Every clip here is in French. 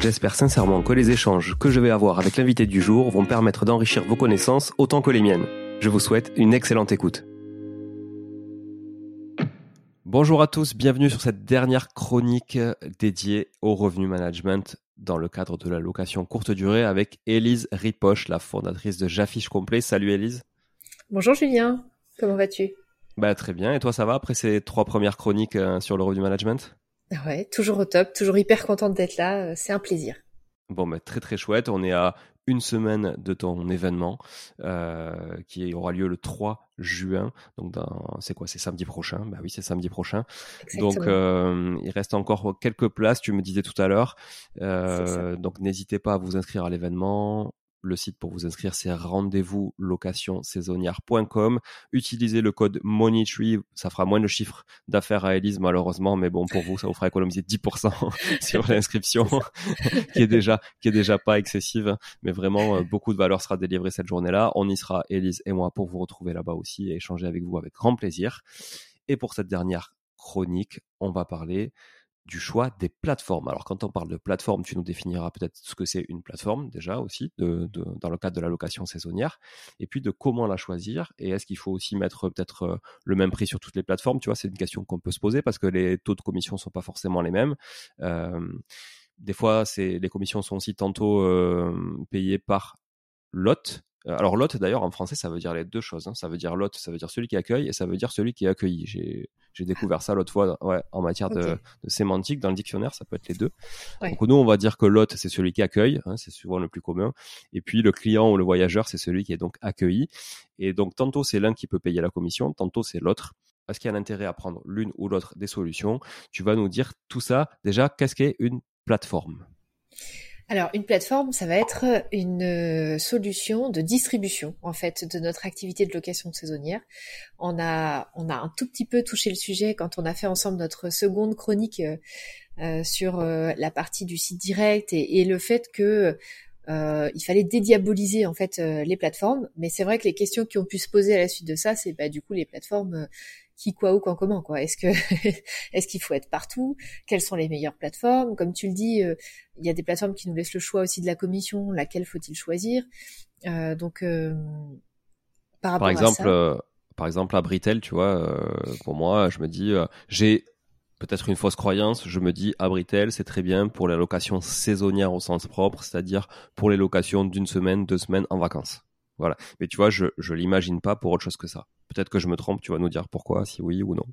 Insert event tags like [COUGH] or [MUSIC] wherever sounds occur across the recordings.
J'espère sincèrement que les échanges que je vais avoir avec l'invité du jour vont permettre d'enrichir vos connaissances autant que les miennes. Je vous souhaite une excellente écoute. Bonjour à tous, bienvenue sur cette dernière chronique dédiée au revenu management dans le cadre de la location courte durée avec Élise Ripoche, la fondatrice de J'affiche complet. Salut Élise. Bonjour Julien, comment vas-tu? Bah, Très bien, et toi ça va après ces trois premières chroniques euh, sur le revenu management? Ouais, toujours au top, toujours hyper contente d'être là, euh, c'est un plaisir. Bon, bah, très très chouette, on est à une semaine de ton événement euh, qui aura lieu le 3 juin. Donc c'est quoi C'est samedi prochain? Bah oui, c'est samedi prochain. Donc euh, il reste encore quelques places. Tu me disais tout à l'heure. Euh, donc n'hésitez pas à vous inscrire à l'événement. Le site pour vous inscrire, c'est rendez-vous location saisonnière.com. Utilisez le code MONEYTREE, ça fera moins de chiffres d'affaires à Elise malheureusement, mais bon pour vous, ça vous fera économiser 10% [LAUGHS] sur l'inscription, [LAUGHS] qui est déjà qui est déjà pas excessive, mais vraiment euh, beaucoup de valeur sera délivrée cette journée-là. On y sera, Elise et moi, pour vous retrouver là-bas aussi et échanger avec vous avec grand plaisir. Et pour cette dernière chronique, on va parler du choix des plateformes. Alors quand on parle de plateforme, tu nous définiras peut-être ce que c'est une plateforme déjà aussi, dans le cadre de la location saisonnière, et puis de comment la choisir, et est-ce qu'il faut aussi mettre peut-être euh, le même prix sur toutes les plateformes, tu vois, c'est une question qu'on peut se poser parce que les taux de commission sont pas forcément les mêmes. Euh, des fois, c'est les commissions sont aussi tantôt euh, payées par lot, euh, alors l'hôte d'ailleurs en français ça veut dire les deux choses. Hein. Ça veut dire l'hôte, ça veut dire celui qui accueille et ça veut dire celui qui est accueilli. Découvert ça l'autre fois ouais, en matière de, sémantique dans le dictionnaire, ça peut être les deux. Donc nous on va dire que l'hôte c'est celui qui accueille, hein, c'est souvent le plus commun. Et puis le client ou le voyageur c'est celui qui est donc accueilli. Et donc tantôt c'est l'un qui peut payer la commission, tantôt c'est l'autre. Est-ce qu'il y a un intérêt à prendre l'une ou l'autre des solutions Tu vas nous dire tout ça. Déjà, qu'est-ce qu'est une plateforme? Alors, une plateforme, ça va être une euh, solution de distribution, en fait, de notre activité de location saisonnière. On a, on a un tout petit peu touché le sujet quand on a fait ensemble notre seconde chronique euh, euh, sur la partie du site direct et, le fait que il fallait dédiaboliser en fait les plateformes. Mais c'est vrai que les questions qui ont pu se poser à la suite de ça, c'est bah, du coup les plateformes qui, quoi, ou quand, comment, quoi. Est-ce que, [LAUGHS] est-ce qu'il faut être partout? Quelles sont les meilleures plateformes? Comme tu le dis, euh, il y a des plateformes qui nous laissent le choix aussi de la commission. Laquelle faut-il choisir? Euh, Donc, euh, par rapport par exemple, à ça, par exemple, à Britel, tu vois, pour moi, je me dis, j'ai peut-être une fausse croyance. Je me dis, à Britel, c'est très bien pour les locations saisonnières au sens propre, c'est-à-dire pour les locations d'une semaine, deux semaines en vacances. Voilà. Mais tu vois, je, je l'imagine pas pour autre chose que ça. Peut-être que je me trompe, tu vas nous dire pourquoi, si oui ou non.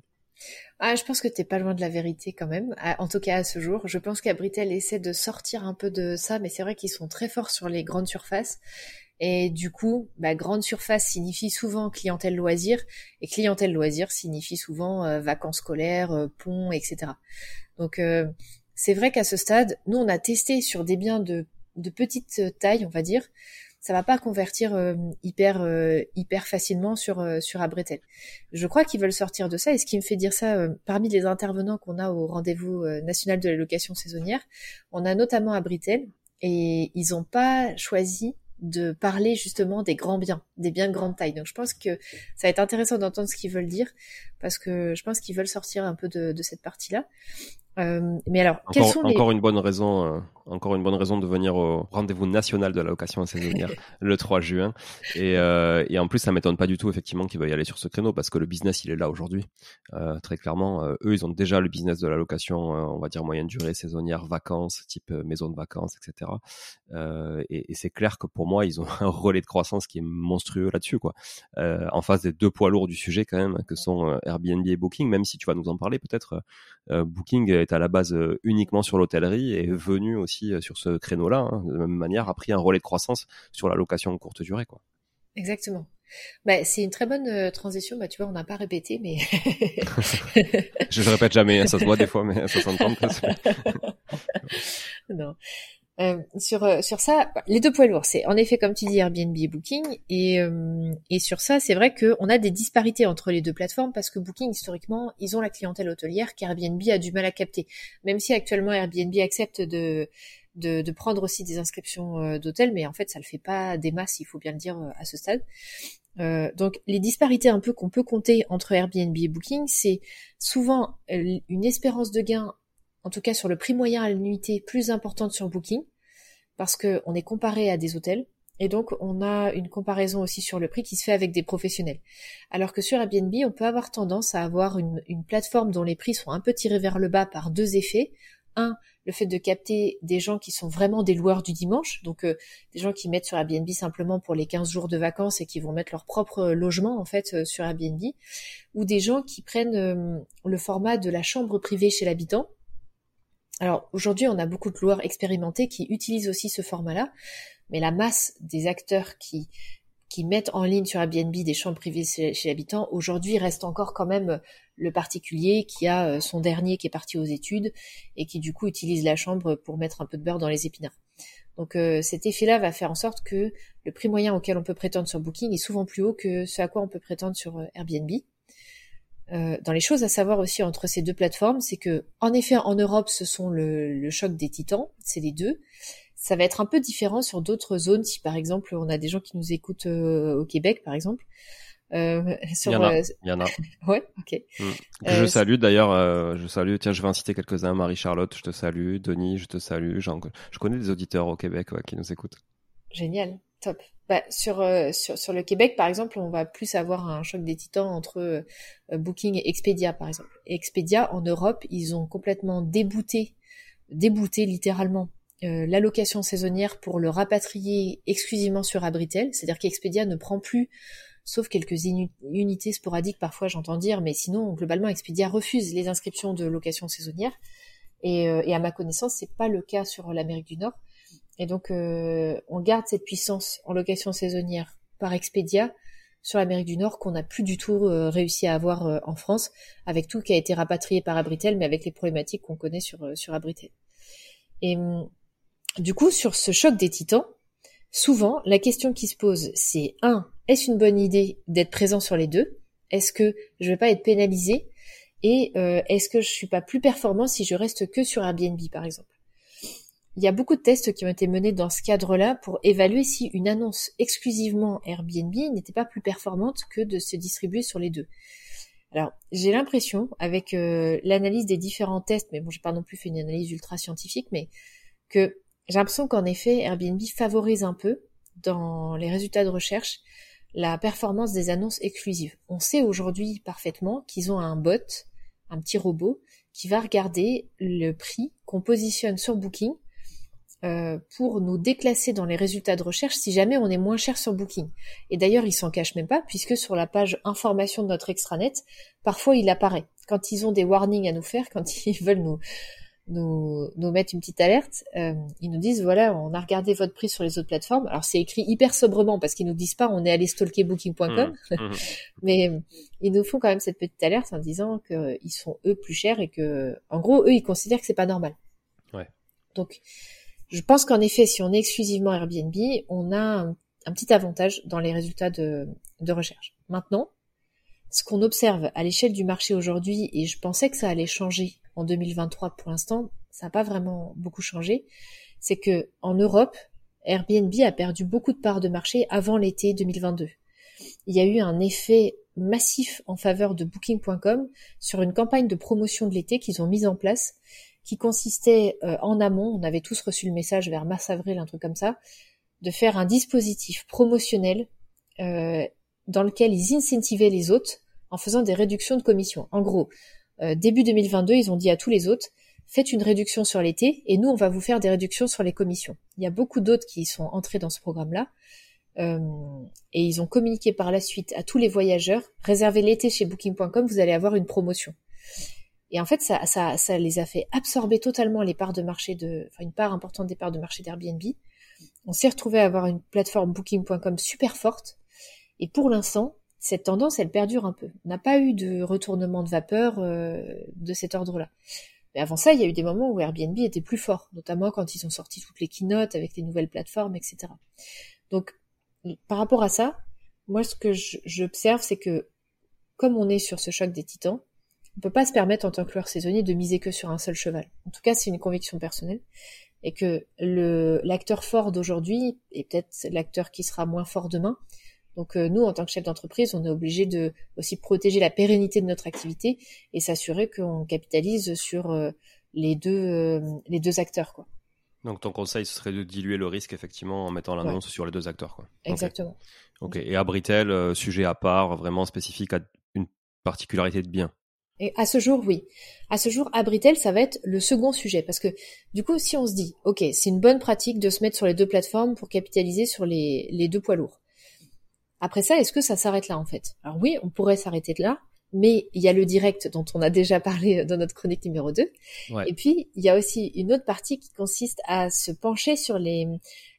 Ah, je pense que t'es pas loin de la vérité quand même. En tout cas, à ce jour, je pense qu'Abritel essaie de sortir un peu de ça, mais c'est vrai qu'ils sont très forts sur les grandes surfaces. Et du coup, bah, grande surface signifie souvent clientèle loisir, et clientèle loisir signifie souvent euh, vacances scolaires, euh, ponts, etc. Donc, euh, c'est vrai qu'à ce stade, nous, on a testé sur des biens de, de petite taille, on va dire, ça va pas convertir euh, hyper euh, hyper facilement sur euh, sur Abretel. Je crois qu'ils veulent sortir de ça et ce qui me fait dire ça parmi les intervenants qu'on a au rendez-vous national de la location saisonnière, on a notamment Abritel et ils n'ont pas choisi de parler justement des grands biens, des biens de grande taille. Donc je pense que ça va être intéressant d'entendre ce qu'ils veulent dire parce que je pense qu'ils veulent sortir un peu de, de cette partie-là. Euh, mais alors, encore, sont les... encore une bonne raison, euh, encore une bonne raison de venir au rendez-vous national de la location saisonnière [LAUGHS] le 3 juin. Et, euh, et en plus, ça m'étonne pas du tout effectivement qu'ils veuillent aller sur ce créneau parce que le business il est là aujourd'hui. Très clairement, eux ils ont déjà le business de la location, on va dire moyenne durée, saisonnière, vacances, type maison de vacances, etc. et, et c'est clair que pour moi, ils ont [LAUGHS] un relais de croissance qui est monstrueux là-dessus, quoi. en face des deux poids lourds du sujet quand même, que sont Airbnb et Booking, même si tu vas nous en parler peut-être. Booking est à la base euh, uniquement sur l'hôtellerie et est venu aussi euh, sur ce créneau-là, hein, de la même manière, a pris un relais de croissance sur la location courte durée. Quoi. Exactement. Bah, c'est une très bonne euh, transition. Bah, tu vois, on n'a pas répété, mais. [LAUGHS] je ne répète jamais, hein, ça se voit des [LAUGHS] fois, mais ça s'entend non. Euh, sur euh, sur ça, les deux poids lourds, c'est en effet comme tu dis Airbnb et Booking, et euh, et sur ça, c'est vrai qu'on a des disparités entre les deux plateformes parce que Booking historiquement, ils ont la clientèle hôtelière qu'Airbnb a du mal à capter, même si actuellement Airbnb accepte de de, de prendre aussi des inscriptions d'hôtels, mais en fait ça le fait pas des masses, il faut bien le dire à ce stade. donc les disparités un peu qu'on peut compter entre Airbnb et Booking, c'est souvent une espérance de gain en tout cas sur le prix moyen à l'unité, plus importante sur Booking, parce qu'on est comparé à des hôtels, et donc on a une comparaison aussi sur le prix qui se fait avec des professionnels. Alors que sur Airbnb, on peut avoir tendance à avoir une, plateforme dont les prix sont un peu tirés vers le bas par deux effets. Un, le fait de capter des gens qui sont vraiment des loueurs du dimanche, donc euh, des gens qui mettent sur Airbnb simplement pour les 15 jours de vacances et qui vont mettre leur propre logement en fait euh, sur Airbnb, ou des gens qui prennent euh, le format de la chambre privée chez l'habitant, alors aujourd'hui, on a beaucoup de loueurs expérimentés qui utilisent aussi ce format-là, mais la masse des acteurs qui qui mettent en ligne sur Airbnb des chambres privées chez, l'habitant, aujourd'hui reste encore quand même le particulier qui a euh, son dernier qui est parti aux études et qui du coup utilise la chambre pour mettre un peu de beurre dans les épinards. Donc euh, cet effet-là va faire en sorte que le prix moyen auquel on peut prétendre sur Booking est souvent plus haut que ce à quoi on peut prétendre sur euh, Airbnb. Euh, dans les choses à savoir aussi entre ces deux plateformes, c'est que en effet en Europe ce sont le, choc des titans, c'est les deux. Ça va être un peu différent sur d'autres zones. Si par exemple on a des gens qui nous écoutent euh, au Québec, par exemple. Euh, [LAUGHS] sur, il y en a. Il y en a. [LAUGHS] ouais, ok. Mm. je salue d'ailleurs. je salue. Tiens, je vais en citer quelques-uns. Marie Charlotte, je te salue. Denis, je te salue. Je connais des auditeurs au Québec qui nous écoutent. Génial, top. Bah, sur, euh, sur, sur le Québec, par exemple, on va plus avoir un choc des titans entre euh, Booking et Expedia, par exemple. Expedia, en Europe, ils ont complètement débouté, débouté littéralement euh, l'allocation saisonnière pour le rapatrier exclusivement sur Abritel. C'est-à-dire qu'Expedia ne prend plus, sauf quelques unités sporadiques, parfois j'entends dire, mais sinon, globalement, Expedia refuse les inscriptions de location saisonnière. Et, et à ma connaissance, c'est pas le cas sur l'Amérique du Nord. Et donc, euh, on garde cette puissance en location saisonnière par Expedia sur l'Amérique du Nord qu'on n'a plus du tout euh, réussi à avoir euh, en France, avec tout qui a été rapatrié par Abritel, mais avec les problématiques qu'on connaît sur, sur Abritel. Et hum, du coup, sur ce choc des titans, souvent, la question qui se pose, c'est un, est-ce une bonne idée d'être présent sur les deux? Est-ce que je vais pas être pénalisé? Et est-ce que je suis pas plus performant si je reste que sur Airbnb, par exemple? Il y a beaucoup de tests qui ont été menés dans ce cadre-là pour évaluer si une annonce exclusivement Airbnb n'était pas plus performante que de se distribuer sur les deux. Alors, j'ai l'impression, avec euh, l'analyse des différents tests, mais bon, j'ai pas non plus fait une analyse ultra scientifique, mais que j'ai l'impression qu'en effet, Airbnb favorise un peu, dans les résultats de recherche, la performance des annonces exclusives. On sait aujourd'hui parfaitement qu'ils ont un bot, un petit robot, qui va regarder le prix qu'on positionne sur Booking euh, pour nous déclasser dans les résultats de recherche si jamais on est moins cher sur Booking. Et d'ailleurs, ils s'en cachent même pas puisque sur la page information de notre extranet, parfois il apparaît. Quand ils ont des warnings à nous faire, quand [LAUGHS] ils veulent nous nous, nous mettre une petite alerte, euh, ils nous disent voilà, on a regardé votre prix sur les autres plateformes. Alors c'est écrit hyper sobrement parce qu'ils nous disent pas on est allé stalker booking.com, mmh, [LAUGHS] mmh. mais ils nous font quand même cette petite alerte en disant qu'ils sont eux plus chers et que en gros eux ils considèrent que c'est pas normal. Ouais. Donc je pense qu'en effet, si on est exclusivement Airbnb, on a un, petit avantage dans les résultats de, recherche. Maintenant, ce qu'on observe à l'échelle du marché aujourd'hui, et je pensais que ça allait changer en 2023 pour l'instant, ça n'a pas vraiment beaucoup changé, c'est que en Europe, Airbnb a perdu beaucoup de parts de marché avant l'été 2022. Il y a eu un effet massif en faveur de Booking.com sur une campagne de promotion de l'été qu'ils ont mise en place qui consistait euh, en amont, on avait tous reçu le message vers mars-avril, un truc comme ça, de faire un dispositif promotionnel euh, dans lequel ils incentivaient les hôtes en faisant des réductions de commission. En gros, euh, début 2022, ils ont dit à tous les hôtes, faites une réduction sur l'été et nous, on va vous faire des réductions sur les commissions. Il y a beaucoup d'hôtes qui sont entrés dans ce programme-là. Euh, et ils ont communiqué par la suite à tous les voyageurs, réservez l'été chez booking.com, vous allez avoir une promotion. Et en fait, ça, ça, ça les a fait absorber totalement les parts de marché de, enfin une part importante des parts de marché d'Airbnb. On s'est retrouvé à avoir une plateforme Booking.com super forte. Et pour l'instant, cette tendance, elle perdure un peu. On n'a pas eu de retournement de vapeur euh, de cet ordre-là. Mais avant ça, il y a eu des moments où Airbnb était plus fort, notamment quand ils ont sorti toutes les keynotes avec les nouvelles plateformes, etc. Donc, par rapport à ça, moi, ce que j'observe, c'est que comme on est sur ce choc des titans, on peut pas se permettre en tant que joueur saisonnier de miser que sur un seul cheval. En tout cas, c'est une conviction personnelle. Et que le, l'acteur fort d'aujourd'hui est peut-être l'acteur qui sera moins fort demain. Donc euh, nous, en tant que chef d'entreprise, on est obligé de aussi protéger la pérennité de notre activité et s'assurer qu'on capitalise sur euh, les deux euh, les deux acteurs, quoi. Donc ton conseil, ce serait de diluer le risque effectivement en mettant l'annonce sur les deux acteurs, quoi. Exactement. Ok. Et à Britel, sujet à part, vraiment spécifique à une particularité de bien. Et à ce jour, oui. À ce jour, Abritel, ça va être le second sujet. Parce que, du coup, si on se dit, OK, c'est une bonne pratique de se mettre sur les deux plateformes pour capitaliser sur les, les deux poids lourds. Après ça, est-ce que ça s'arrête là, en fait? Alors oui, on pourrait s'arrêter là, mais il y a le direct dont on a déjà parlé [LAUGHS] dans notre chronique numéro 2. Et puis, il y a aussi une autre partie qui consiste à se pencher sur les,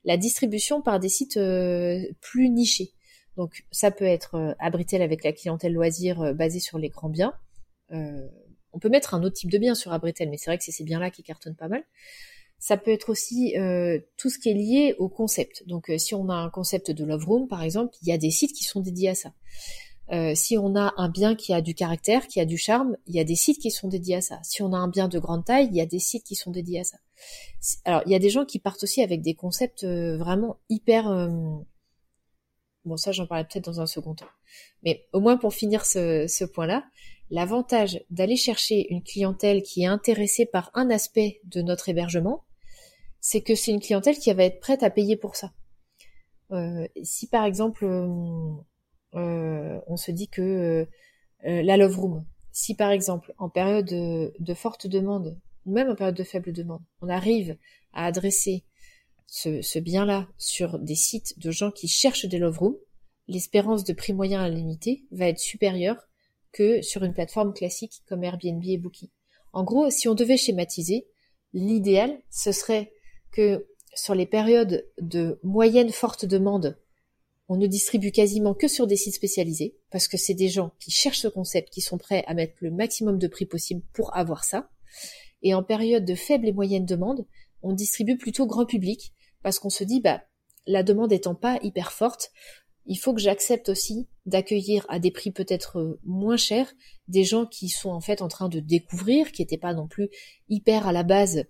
la distribution par des sites euh, plus nichés. Donc, ça peut être euh, Abritel avec la clientèle loisir euh, basée sur les grands biens on peut mettre un autre type de bien sur Abritel, mais c'est vrai que c'est ces biens-là qui cartonnent pas mal. Ça peut être aussi euh, tout ce qui est lié au concept. Donc, euh, si on a un concept de love room, par exemple, il y a des sites qui sont dédiés à ça. si on a un bien qui a du caractère, qui a du charme, il y a des sites qui sont dédiés à ça. Si on a un bien de grande taille, il y a des sites qui sont dédiés à ça. Alors, il y a des gens qui partent aussi avec des concepts vraiment hyper... Bon, ça, j'en parlerai peut-être dans un second temps. Mais au moins pour finir ce, ce point-là, L'avantage d'aller chercher une clientèle qui est intéressée par un aspect de notre hébergement, c'est que c'est une clientèle qui va être prête à payer pour ça. Euh, si par exemple euh, euh, on se dit que la Love Room, si par exemple en période de, forte demande, ou même en période de faible demande, on arrive à adresser ce, ce bien-là sur des sites de gens qui cherchent des Love Rooms, l'espérance de prix moyen à limité va être supérieure que sur une plateforme classique comme Airbnb et Booking. En gros, si on devait schématiser, l'idéal, ce serait que sur les périodes de moyenne forte demande, on ne distribue quasiment que sur des sites spécialisés, parce que c'est des gens qui cherchent ce concept, qui sont prêts à mettre le maximum de prix possible pour avoir ça. Et en période de faible et moyenne demande, on distribue plutôt grand public parce qu'on se dit, bah, la demande étant pas hyper forte, il faut que j'accepte aussi d'accueillir à des prix peut-être euh, moins chers des gens qui sont en fait en train de découvrir, qui n'étaient pas non plus hyper à la base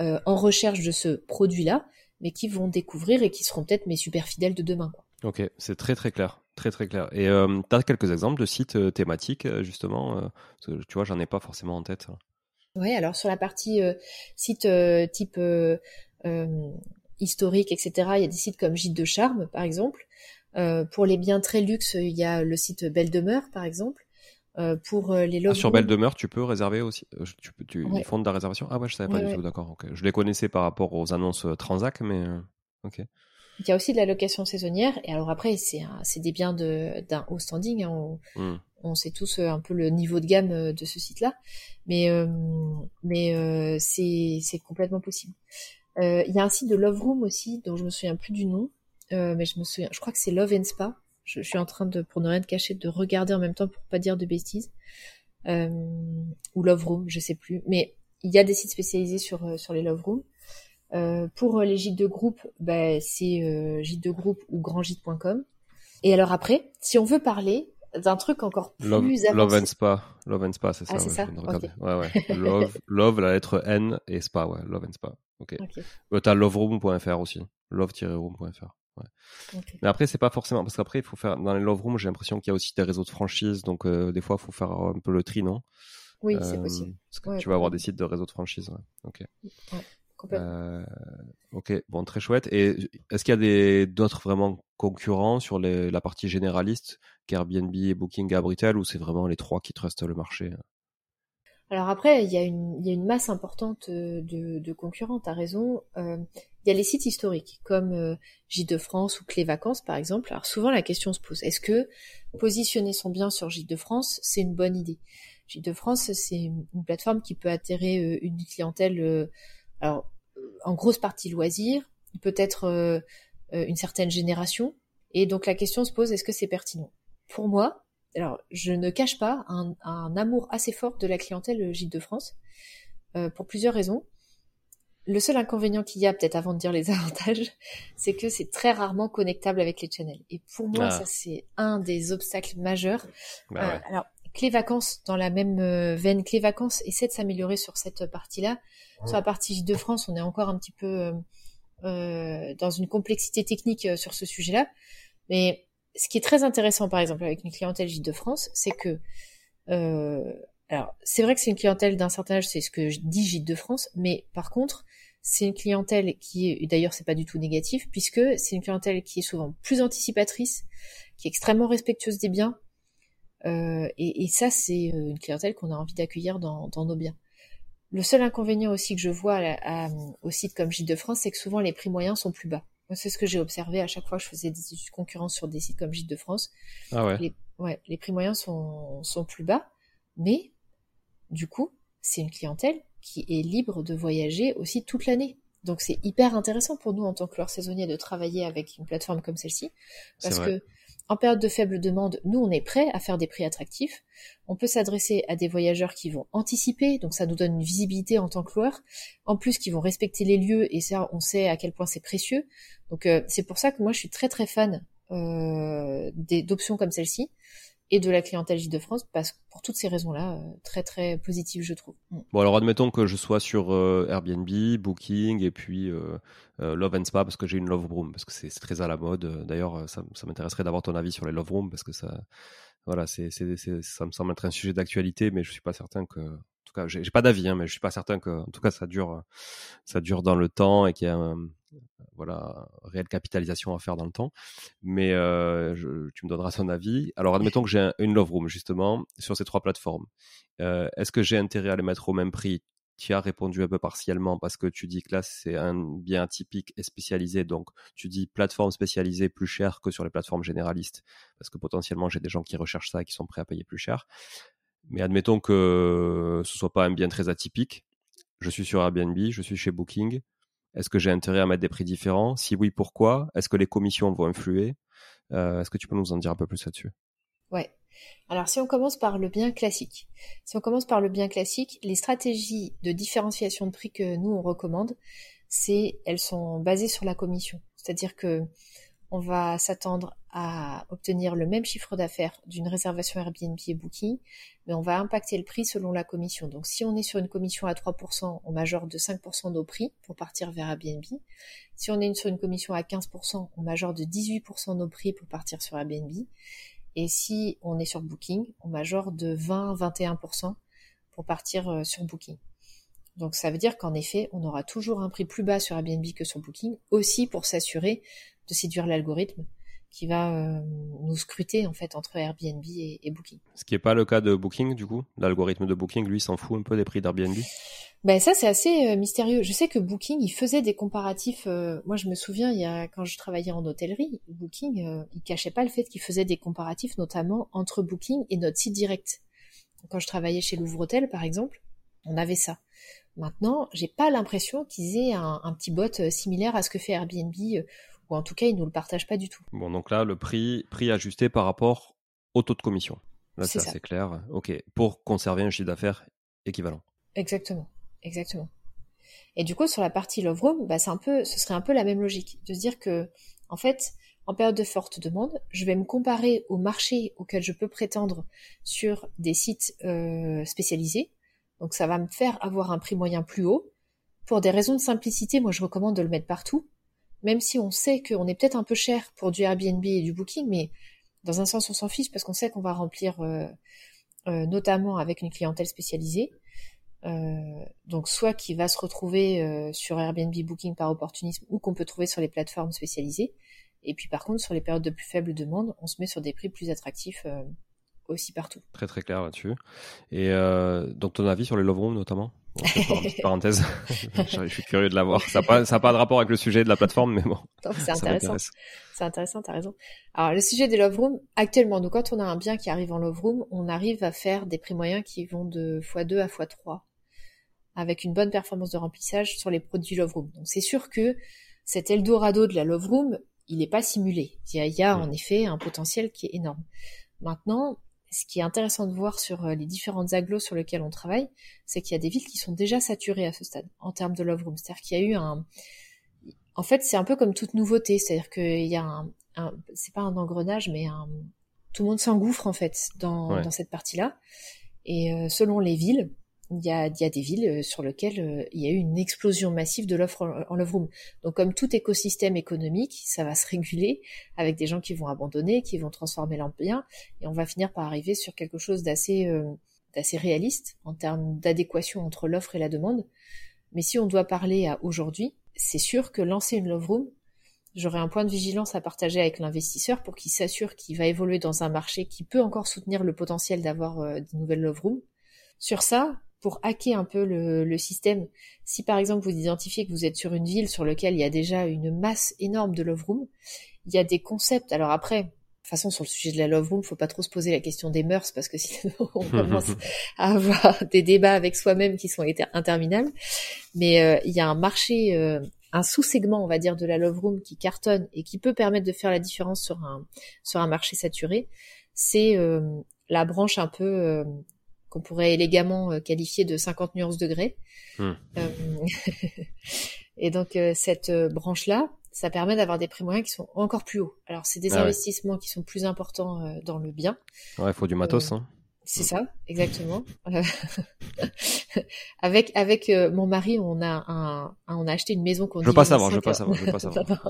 euh, en recherche de ce produit-là, mais qui vont découvrir et qui seront peut-être mes super fidèles de demain. Quoi. Ok, c'est très très clair. Très très clair. Et euh, tu as quelques exemples de sites thématiques, justement Tu vois, j'en ai pas forcément en tête. Oui, alors sur la partie site type historique, etc., il y a des sites comme Gîte de Charme, par exemple, euh, pour les biens très luxe, il y a le site Belle Demeure, par exemple. Euh, pour euh, les ah, sur Belle Demeure, tu peux réserver aussi. Tu, peux, tu ouais. de la réservation. Ah ouais, je savais pas du tout. D'accord. Je les connaissais par rapport aux annonces Transac, mais ok. Il y a aussi de la location saisonnière. Et alors après, c'est des biens d'un haut standing. Hein. On, hmm. on, sait tous un peu le niveau de gamme de ce site-là, mais mais c'est c'est complètement possible. Il y a un site de Love Room aussi, dont je me souviens plus du nom, euh, mais je me souviens, je crois que c'est Love and Spa. Je, suis en train de, pour ne rien te cacher, de regarder en même temps pour pas dire de bêtises. Euh, ou Love Room, je sais plus. Mais il y a des sites spécialisés sur, euh, sur les Love Rooms. Euh, pour les gîtes de groupe, bah, c'est gîte de groupe ou grandgîte.com. Et alors après, si on veut parler d'un truc encore plus love, avancé. Love and Spa, Love and Spa, c'est ça. Ah, c'est ça. Ouais, ouais. [LAUGHS] Love, love, la lettre N et Spa, ouais. Love and Spa. Ok. okay. Euh, T'as loveroom.fr aussi. Love-room.fr. Mais après, c'est pas forcément parce qu'après, il faut faire dans les love rooms. J'ai l'impression qu'il y a aussi des réseaux de franchise, donc euh, des fois, il faut faire un peu le tri, non? Oui, c'est euh, possible. Parce que tu vas avoir des sites de réseaux de franchise. Ok. Euh, ok, bon, très chouette. Et est-ce qu'il y a d'autres vraiment concurrents sur les, la partie généraliste qu'Airbnb et Booking à Britel ou c'est vraiment les trois qui trustent le marché? Alors après, il y, a une, il y a une masse importante de, de concurrents, tu as raison. Euh, il y a les sites historiques comme euh, Gîte de France ou Clé Vacances par exemple. Alors souvent la question se pose est-ce que positionner son bien sur Gîte de France c'est une bonne idée? Gîte de France c'est une, plateforme qui peut attirer euh, une clientèle euh, alors en grosse partie loisir, peut-être une certaine génération et donc la question se pose est-ce que c'est pertinent? Pour moi, alors je ne cache pas un, un, amour assez fort de la clientèle Gîte de France pour plusieurs raisons. Le seul inconvénient qu'il y a, peut-être avant de dire les [LAUGHS] avantages, c'est que c'est très rarement connectable avec les channels. Et pour moi, ah. ça c'est un des obstacles majeurs. Bah euh, alors, Clé Vacances, dans la même euh, veine, Clé Vacances essaie de s'améliorer sur cette partie-là. Sur la partie de France, on est encore un petit peu euh, dans une complexité technique sur ce sujet-là. Mais ce qui est très intéressant, par exemple, avec une clientèle Gîte de France, c'est que alors, c'est vrai que c'est une clientèle d'un certain âge, c'est ce que je dis Gîte de France, mais par contre, c'est une clientèle qui est, d'ailleurs c'est pas du tout négatif, puisque c'est une clientèle qui est souvent plus anticipatrice, qui est extrêmement respectueuse des biens, euh, et, ça c'est euh, une clientèle qu'on a envie d'accueillir dans, nos biens. Le seul inconvénient aussi que je vois à, au site comme Gîte de France, c'est que souvent les prix moyens sont plus bas. C'est ce que j'ai observé à chaque fois que je faisais des concurrences sur des sites comme Gîte de France. Ah ouais. Les, ouais, les prix moyens sont, sont plus bas, mais du coup, c'est une clientèle qui est libre de voyager aussi toute l'année. Donc c'est hyper intéressant pour nous en tant que leur saisonnier de travailler avec une plateforme comme celle-ci, parce que en période de faible demande, nous on est prêt à faire des prix attractifs. On peut s'adresser à des voyageurs qui vont anticiper, donc ça nous donne une visibilité en tant que loueur. En plus, qui vont respecter les lieux et ça, on sait à quel point c'est précieux. Donc euh, c'est pour ça que moi je suis très très fan euh, d'options comme celle-ci et de la clientèle de France parce pour toutes ces raisons-là, euh, très très positive je trouve. Mm. Bon alors admettons que je sois sur euh, Airbnb, Booking et puis euh, Love and Spa parce que j'ai une Love Room parce que c'est très à la mode. D'ailleurs ça, ça m'intéresserait d'avoir ton avis sur les Love Rooms parce que ça voilà c'est ça me semble être un sujet d'actualité mais je suis pas certain que en tout cas j'ai pas d'avis hein, mais je suis pas certain que en tout cas ça dure ça dure dans le temps et qu'il y a un, voilà, réelle capitalisation à faire dans le temps. Mais euh, tu me donneras ton avis. Alors, admettons que j'ai une Love Room, justement, sur ces trois plateformes. Euh, est-ce que j'ai intérêt à les mettre au même prix? Tu as répondu un peu partiellement parce que tu dis que là, c'est un bien typique et spécialisé. Donc, tu dis plateforme spécialisée plus cher que sur les plateformes généralistes parce que potentiellement, j'ai des gens qui recherchent ça et qui sont prêts à payer plus cher. Mais admettons que ce soit pas un bien très atypique. Je suis sur Airbnb, je suis chez Booking. Est-ce que j'ai intérêt à mettre des prix différents? Si oui, pourquoi? Est-ce que les commissions vont influer? Euh, Est-ce que tu peux nous en dire un peu plus là-dessus? Ouais. Alors si on commence par le bien classique, si on commence par le bien classique, les stratégies de différenciation de prix que nous on recommande, c'est elles sont basées sur la commission. C'est-à-dire que on va s'attendre à obtenir le même chiffre d'affaires d'une réservation Airbnb et Booking, mais on va impacter le prix selon la commission. Donc si on est sur une commission à 3%, on majore de 5% nos prix pour partir vers Airbnb. Si on est sur une commission à 15%, on majore de 18% nos prix pour partir sur Airbnb. Et si on est sur Booking, on majore de 20-21% pour partir euh, sur Booking. Donc ça veut dire qu'en effet, on aura toujours un prix plus bas sur Airbnb que sur Booking, aussi pour s'assurer de séduire l'algorithme qui va euh, nous scruter en fait entre Airbnb et, Booking. Ce qui n'est pas le cas de Booking du coup. L'algorithme de Booking, lui, s'en fout un peu des prix d'Airbnb. Ben ça c'est assez euh, mystérieux. Je sais que Booking, il faisait des comparatifs. Euh, moi je me souviens, il y a quand je travaillais en hôtellerie, Booking, il cachait pas le fait qu'il faisait des comparatifs, notamment entre Booking et notre site direct. Quand je travaillais chez Louvre Hôtel par exemple, on avait ça. Maintenant, j'ai pas l'impression qu'ils aient un, un, petit bot similaire à ce que fait Airbnb ou en tout cas, ils nous le partagent pas du tout. Bon, donc là, le prix, prix ajusté par rapport au taux de commission. Là, c'est assez clair. Ok, pour conserver un chiffre d'affaires équivalent. Exactement, exactement. Et du coup, sur la partie Love Room, bah, un peu, ce serait un peu la même logique, de se dire que, en fait, en période de forte demande, je vais me comparer au marché auquel je peux prétendre sur des sites euh, spécialisés. Donc, ça va me faire avoir un prix moyen plus haut. Pour des raisons de simplicité, moi, je recommande de le mettre partout même si on sait qu'on est peut-être un peu cher pour du Airbnb et du Booking, mais dans un sens on s'en fiche parce qu'on sait qu'on va remplir euh, euh, notamment avec une clientèle spécialisée. Euh, donc soit qui va se retrouver sur Airbnb Booking par opportunisme ou qu'on peut trouver sur les plateformes spécialisées. Et puis par contre sur les périodes de plus faible demande, on se met sur des prix plus attractifs aussi partout. Très très clair là-dessus. Et donc ton avis sur les love rooms notamment? Parenthèse. [LAUGHS] je suis curieux de l'avoir. Ça n'a pas, ça pas de rapport avec le sujet de la plateforme, mais bon. C'est intéressant. C'est intéressant, t'as raison. Alors, le sujet des Love Room, actuellement, donc quand on a un bien qui arrive en Love Room, on arrive à faire des prix moyens qui vont de x2 à x3 avec une bonne performance de remplissage sur les produits Love Room. Donc, c'est sûr que cet Eldorado de la Love Room, il n'est pas simulé. Il y a, il y a en effet un potentiel qui est énorme. Maintenant, ce qui est intéressant de voir sur euh, les différentes agglos sur lesquelles on travaille, c'est qu'il y a des villes qui sont déjà saturées à ce stade en termes de love room. C'est-à-dire qu'il y a eu un, en fait, c'est un peu comme toute nouveauté, c'est-à-dire qu'il y a un, un... c'est pas un engrenage, mais un, tout le monde s'engouffre en fait dans, dans cette partie-là. Et euh, selon les villes, il y a, y a des villes euh, sur lesquelles euh, il y a eu une explosion massive de l'offre en, love room. Donc comme tout écosystème économique, ça va se réguler avec des gens qui vont abandonner, qui vont transformer leur bien, et on va finir par arriver sur quelque chose d'assez euh, réaliste en termes d'adéquation entre l'offre et la demande. Mais si on doit parler à aujourd'hui, c'est sûr que lancer une love room, j'aurai un point de vigilance à partager avec l'investisseur pour qu'il s'assure qu'il va évoluer dans un marché qui peut encore soutenir le potentiel d'avoir euh, des nouvelles love rooms. Sur ça, pour hacker un peu le, système, si par exemple vous identifiez que vous êtes sur une ville sur laquelle il y a déjà une masse énorme de love room, il y a des concepts. Alors après, de toute façon, sur le sujet de la love room, faut pas trop se poser la question des mœurs parce que sinon [LAUGHS] on commence [LAUGHS] à avoir des débats avec soi-même qui sont interminables. Mais euh, il y a un marché, euh, un sous-segment, on va dire, de la love room qui cartonne et qui peut permettre de faire la différence sur un sur un marché saturé. C'est euh, la branche un peu qu'on pourrait élégamment euh, qualifier de 50 nuances degrés. Hmm. Euh, [LAUGHS] et donc euh, cette branche-là, ça permet d'avoir des prix moyens qui sont encore plus hauts. Alors c'est des ah investissements qui sont plus importants dans le bien. Ouais, il faut du matos. Hein. C'est ça, exactement. [LAUGHS] avec avec euh, mon mari, on a un, on a acheté une maison qu'on. Je veux pas savoir, je veux pas savoir, je veux pas [LAUGHS] savoir.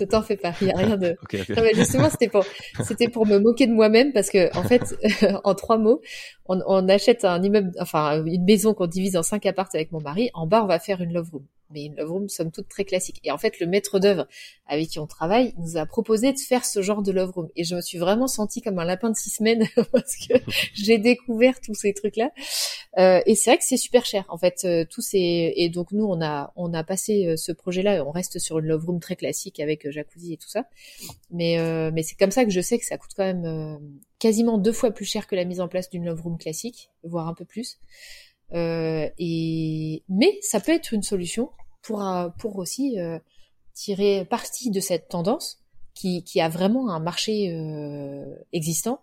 ne t'en fais pas, il y a rien de. [LAUGHS] justement, c'était pour c'était pour me moquer de moi-même parce que en fait, en trois mots, on, on achète un immeuble, enfin une maison qu'on divise en cinq apparts avec mon mari. En bas, on va faire une love room mais une love room somme toute très classique. Et en fait, le maître d'œuvre avec qui on travaille nous a proposé de faire ce genre de love room. Et je me suis vraiment sentie comme un lapin de six semaines [LAUGHS] parce que [LAUGHS] j'ai découvert tous ces trucs-là. Euh, et c'est vrai que c'est super cher. En fait, euh, tous ces et donc nous on a on a passé euh, ce projet-là. On reste sur une love room très classique avec jacuzzi et tout ça. Mais mais c'est comme ça que je sais que ça coûte quand même quasiment deux fois plus cher que la mise en place d'une love room classique, voire un peu plus. Euh, et mais ça peut être une solution pour pour aussi euh, tirer parti de cette tendance qui, qui a vraiment un marché euh, existant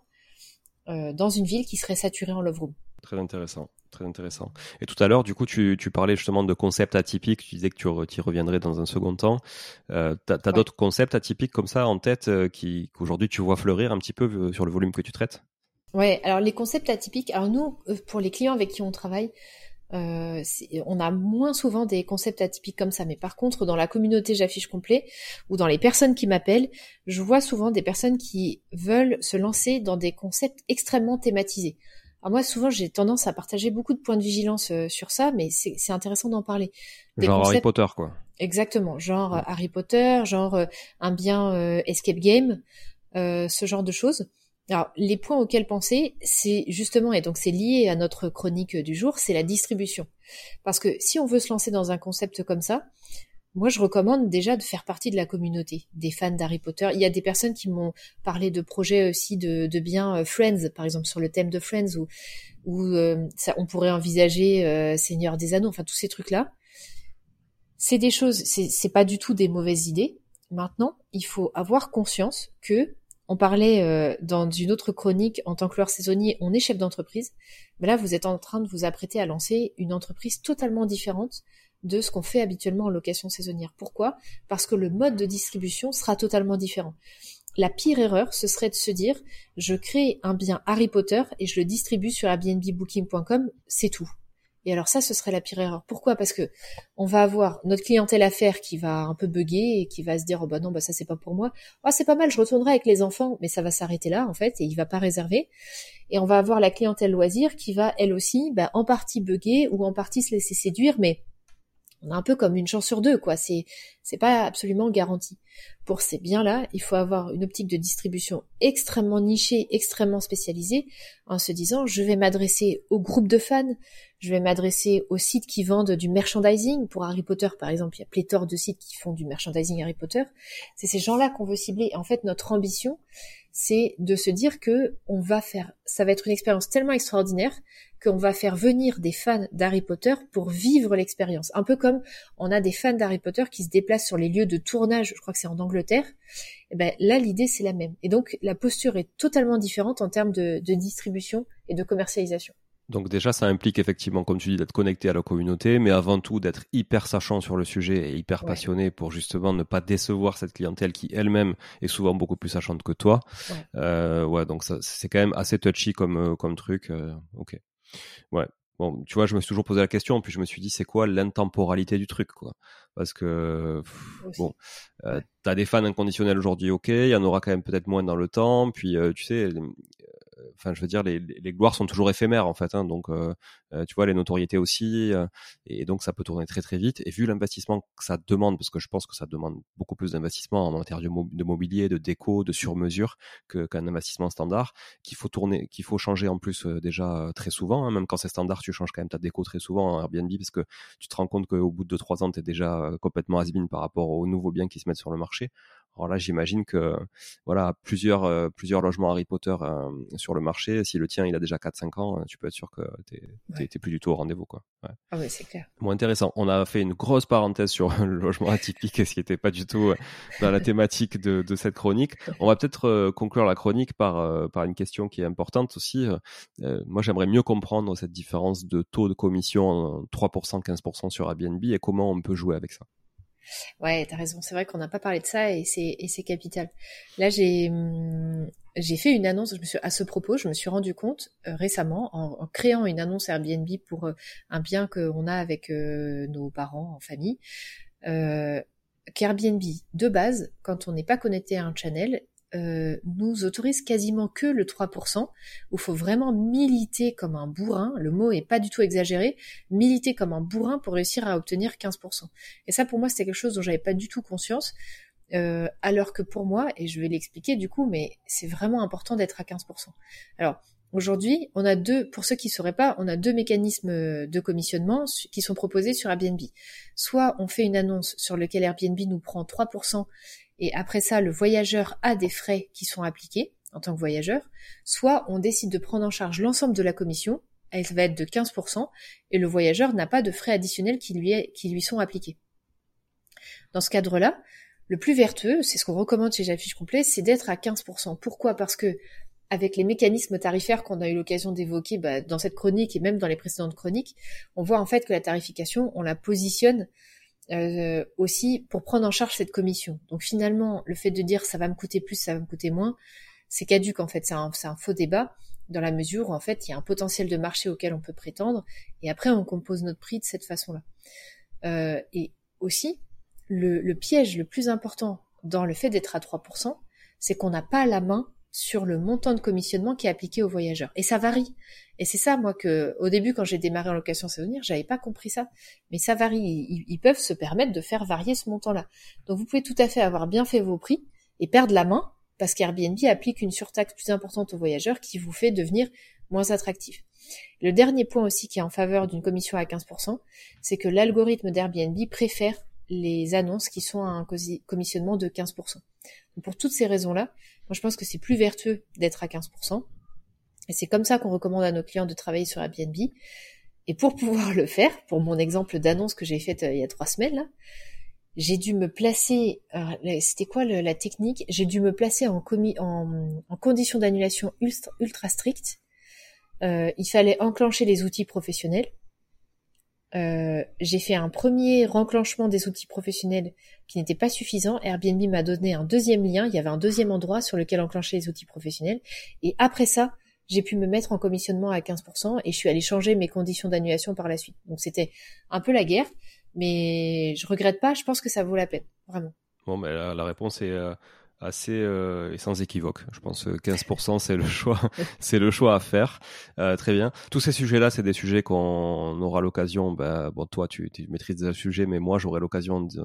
dans une ville qui serait saturée en love room. Très intéressant, très intéressant. Et tout à l'heure, du coup, tu, tu, parlais justement de concepts atypiques. Tu disais que tu y reviendrais dans un second temps. Euh, tu as, d'autres concepts atypiques comme ça en tête euh, qui qu'aujourd'hui tu vois fleurir un petit peu euh, sur le volume que tu traites? Ouais, alors les concepts atypiques. Alors nous, euh, pour les clients avec qui on travaille, euh, on a moins souvent des concepts atypiques comme ça, mais par contre, dans la communauté J'affiche complet ou dans les personnes qui m'appellent, je vois souvent des personnes qui veulent se lancer dans des concepts extrêmement thématisés. Alors moi, souvent, j'ai tendance à partager beaucoup de points de vigilance euh, sur ça, mais c'est intéressant d'en parler. genre Harry Potter, quoi. Exactement, genre Harry Potter, genre euh, un bien escape game, ce genre de choses. Alors, les points auxquels penser, c'est justement, et donc c'est lié à notre chronique du jour, c'est la distribution. Parce que si on veut se lancer dans un concept comme ça, moi, je recommande déjà de faire partie de la communauté des fans d'Harry Potter. Il y a des personnes qui m'ont parlé de projets aussi de, de bien euh, Friends, par exemple sur le thème de Friends, où, où euh, ça, on pourrait envisager euh, Seigneur des Anneaux, enfin tous ces trucs-là. C'est des choses, c'est pas du tout des mauvaises idées. Maintenant, il faut avoir conscience que on parlait dans une autre chronique en tant que leur saisonnier, on est chef d'entreprise. Mais là, vous êtes en train de vous apprêter à lancer une entreprise totalement différente de ce qu'on fait habituellement en location saisonnière. Pourquoi? Parce que le mode de distribution sera totalement différent. La pire erreur, ce serait de se dire, je crée un bien Harry Potter et je le distribue sur airbnbbooking.com, c'est tout. Et alors ça, ce serait la pire erreur. Pourquoi? Parce que on va avoir notre clientèle affaire qui va un peu bugger et qui va se dire oh bah non bah ça c'est pas pour moi. Ah c'est pas mal, je retournerai avec les enfants, mais ça va s'arrêter là en fait et il va pas réserver. Et on va avoir la clientèle loisir qui va elle aussi bah, en partie bugger ou en partie se laisser séduire, mais on a un peu comme une chance sur deux, quoi. C'est, c'est pas absolument garanti. Pour ces biens-là, il faut avoir une optique de distribution extrêmement nichée, extrêmement spécialisée, en se disant, je vais m'adresser au groupe de fans, je vais m'adresser aux sites qui vendent du merchandising. Pour Harry Potter, par exemple, il y a pléthore de sites qui font du merchandising Harry Potter. C'est ces gens-là qu'on veut cibler. en fait, notre ambition, c'est de se dire que on va faire, ça va être une expérience tellement extraordinaire qu'on va faire venir des fans d'Harry Potter pour vivre l'expérience. Un peu comme on a des fans d'Harry Potter qui se déplacent sur les lieux de tournage, je crois que c'est en Angleterre. Et eh ben là, l'idée c'est la même. Et donc la posture est totalement différente en termes de, distribution et de commercialisation. Donc déjà, ça implique effectivement, comme tu dis, d'être connecté à la communauté, mais avant tout d'être hyper sachant sur le sujet et hyper passionné pour justement ne pas décevoir cette clientèle qui elle-même est souvent beaucoup plus sachante que toi. Ouais, euh, ouais donc c'est quand même assez touchy comme euh, comme truc. Euh, ok. Ouais. Bon, tu vois, je me suis toujours posé la question, puis je me suis dit, c'est quoi l'intemporalité du truc, quoi? Parce que, bon, euh, t'as des fans inconditionnels aujourd'hui, ok, il y en aura quand même peut-être moins dans le temps, puis euh, tu sais, enfin je veux dire les, les, gloires sont toujours éphémères en fait hein, donc euh, euh, tu vois les notoriétés aussi euh, et donc ça peut tourner très très vite. Et vu l'investissement que ça demande parce que je pense que ça demande beaucoup plus d'investissement en matière de, mobilier de déco de sur-mesure qu'un investissement standard qu'il faut tourner qu'il faut changer en plus déjà très souvent hein, même quand c'est standard tu changes quand même ta déco très souvent en Airbnb parce que tu te rends compte qu'au bout de 3 ans tu es déjà complètement has par rapport aux nouveaux biens qui se mettent sur le marché alors là, j'imagine que voilà, plusieurs euh, plusieurs logements Harry Potter euh, sur le marché. Si le tien il a déjà 4-5 ans, euh, tu peux être sûr que t'es ouais. plus du tout au rendez-vous quoi. Ouais. Ah oui, c'est clair. Bon, intéressant. On a fait une grosse parenthèse sur [LAUGHS] le logement atypique, ce qui n'était pas du tout dans la thématique de, de cette chronique. On va peut-être conclure la chronique par par une question qui est importante aussi. moi, j'aimerais mieux comprendre cette différence de taux de commission 3%, 15% sur Airbnb et comment on peut jouer avec ça. Ouais, t'as raison. C'est vrai qu'on n'a pas parlé de ça et c'est capital. Là, j'ai hum, j'ai fait une annonce. Je me à ce propos, je me suis rendu compte euh, récemment en, créant une annonce Airbnb pour euh, un bien qu'on a avec euh, nos parents en famille. qu'Airbnb de base, quand on n'est pas connecté à un channel, euh, nous autorise quasiment que le 3%, où il faut vraiment militer comme un bourrin, le mot est pas du tout exagéré, militer comme un bourrin pour réussir à obtenir 15%. Et ça pour moi c'était quelque chose dont j'avais pas du tout conscience, euh, alors que pour moi, et je vais l'expliquer du coup, mais c'est vraiment important d'être à 15%. Alors Aujourd'hui, on a deux, pour ceux qui ne sauraient pas, on a deux mécanismes de commissionnement qui sont proposés sur Airbnb. Soit on fait une annonce sur laquelle Airbnb nous prend 3% et après ça, le voyageur a des frais qui sont appliqués en tant que voyageur, soit on décide de prendre en charge l'ensemble de la commission, elle va être de 15%, et le voyageur n'a pas de frais additionnels qui lui, sont appliqués. Dans ce cadre-là, le plus vertueux, c'est ce qu'on recommande chez J'affiche complet, c'est d'être à 15%. Pourquoi? Parce que avec les mécanismes tarifaires qu'on a eu l'occasion d'évoquer bah, dans cette chronique et même dans les précédentes chroniques, on voit en fait que la tarification, on la positionne euh, aussi pour prendre en charge cette commission. Donc finalement, le fait de dire ça va me coûter plus, ça va me coûter moins, c'est caduque en fait, c'est un, un, faux débat dans la mesure où en fait il y a un potentiel de marché auquel on peut prétendre et après on compose notre prix de cette façon-là. Euh, et aussi, le, le piège le plus important dans le fait d'être à 3%, c'est qu'on n'a pas la main sur le montant de commissionnement qui est appliqué aux voyageurs. Et ça varie. Et c'est ça, moi, que au début, quand j'ai démarré en location saisonnière, j'avais pas compris ça. Mais ça varie. Ils, peuvent se permettre de faire varier ce montant-là. Donc vous pouvez tout à fait avoir bien fait vos prix et perdre la main parce qu'Airbnb applique une surtaxe plus importante aux voyageurs qui vous fait devenir moins attractif. Le dernier point aussi qui est en faveur d'une commission à 15%, c'est que l'algorithme d'Airbnb préfère les annonces qui sont à un commissionnement de 15%. Donc pour toutes ces raisons-là, moi je pense que c'est plus vertueux d'être à 15%. Et c'est comme ça qu'on recommande à nos clients de travailler sur Airbnb. Et pour [LAUGHS] pouvoir le faire, pour mon exemple d'annonce que j'ai faite euh, il y a trois semaines, là, j'ai dû me placer, c'était quoi la technique? J'ai dû me placer en, condition d'annulation ultra, ultra stricte. Euh, il fallait enclencher les outils professionnels. Euh, j'ai fait un premier renclenchement des outils professionnels qui n'était pas suffisant. Airbnb m'a donné un deuxième lien. Il y avait un deuxième endroit sur lequel enclencher les outils professionnels. Et après ça, j'ai pu me mettre en commissionnement à 15% et je suis allée changer mes conditions d'annulation par la suite. Donc c'était un peu la guerre, mais je regrette pas. Je pense que ça vaut la peine, vraiment. Bon, mais la, la réponse est euh, assez euh, et sans équivoque. Je pense que [LAUGHS] 15% c'est le choix, [LAUGHS] c'est le choix à faire. Euh, très bien. Tous ces sujets-là, c'est des sujets qu'on aura l'occasion. Ben, bon, toi, tu, tu maîtrises le sujet, mais moi, j'aurai l'occasion de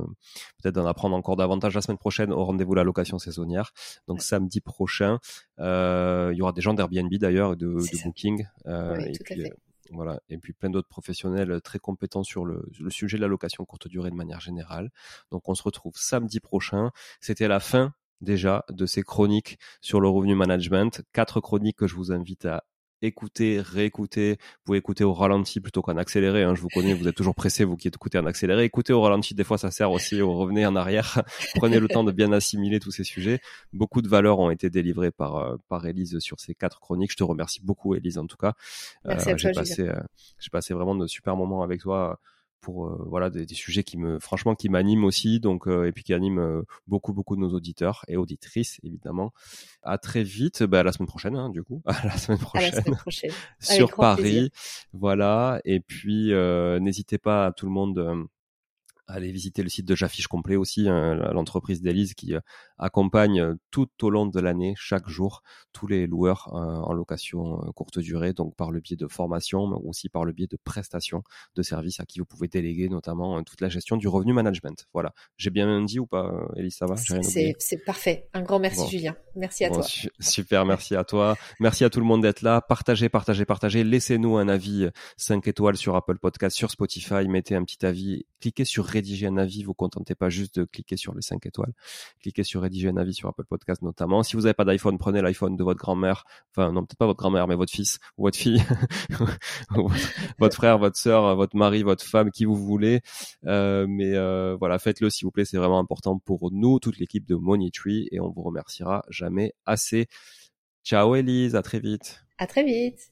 peut-être d'en apprendre encore davantage la semaine prochaine au rendez-vous la location saisonnière. Donc samedi prochain, euh, il y aura des gens d'Airbnb d'ailleurs, de, de Booking. Euh, oui, et tout puis, à fait. voilà, et puis plein d'autres professionnels très compétents sur le, le, sujet de la location courte durée de manière générale. Donc on se retrouve samedi prochain. C'était la fin déjà de ces chroniques sur le revenu management. Quatre chroniques que je vous invite à écouter, réécouter. Vous pouvez écouter au ralenti plutôt qu'en accéléré. Hein. Je vous connais, vous êtes toujours pressé, vous qui écoutez en accéléré. Écoutez au ralenti, des fois ça sert aussi au revenez en arrière. [LAUGHS] Prenez le temps de bien assimiler tous ces sujets. Beaucoup de valeurs ont été délivrées par euh, par Élise sur ces quatre chroniques. Je te remercie beaucoup, Élise, en tout cas. Merci euh, j'ai passé, euh, j'ai passé vraiment de super moments avec toi pour euh, voilà des, des, sujets qui me franchement qui m'animent aussi donc euh, et puis qui animent euh, beaucoup beaucoup de nos auditeurs et auditrices évidemment. À très vite. Bah, à la semaine prochaine hein, du coup. [LAUGHS] À la semaine prochaine, la semaine prochaine. [LAUGHS] sur Paris plaisir. voilà. Et puis n'hésitez pas à tout le monde allez visiter le site de J'affiche complet aussi, hein, l'entreprise d'Elise qui euh, accompagne euh, tout au long de l'année, chaque jour, tous les loueurs euh, en location courte durée, donc par le biais de formation, mais aussi par le biais de prestations de services à qui vous pouvez déléguer notamment toute la gestion du revenu management. Voilà. J'ai bien dit ou pas, Elise, ça va? C'est parfait. Un grand merci, bon. Julien. Merci à bon, toi. Su super, merci à toi. Merci à tout le monde d'être là. Partagez, partagez, partagez. Laissez-nous un avis 5 étoiles sur Apple Podcast, sur Spotify. Mettez un petit avis. Cliquez sur rédiger un avis, vous contentez pas juste de cliquer sur les 5 étoiles. Cliquez sur rédiger un avis sur Apple Podcast notamment. Si vous n'avez pas d'iPhone, prenez l'iPhone de votre grand-mère, enfin non peut-être pas votre grand-mère, mais votre fils votre fille, [LAUGHS] votre frère, votre sœur, votre mari, votre femme, qui vous voulez. Euh, mais euh, voilà, faites-le s'il vous plaît, c'est vraiment important pour nous, toute l'équipe de Money et on vous remerciera jamais assez. Ciao Elise, à très vite. À très vite.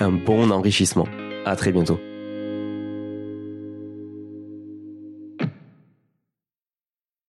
un bon enrichissement. À très bientôt.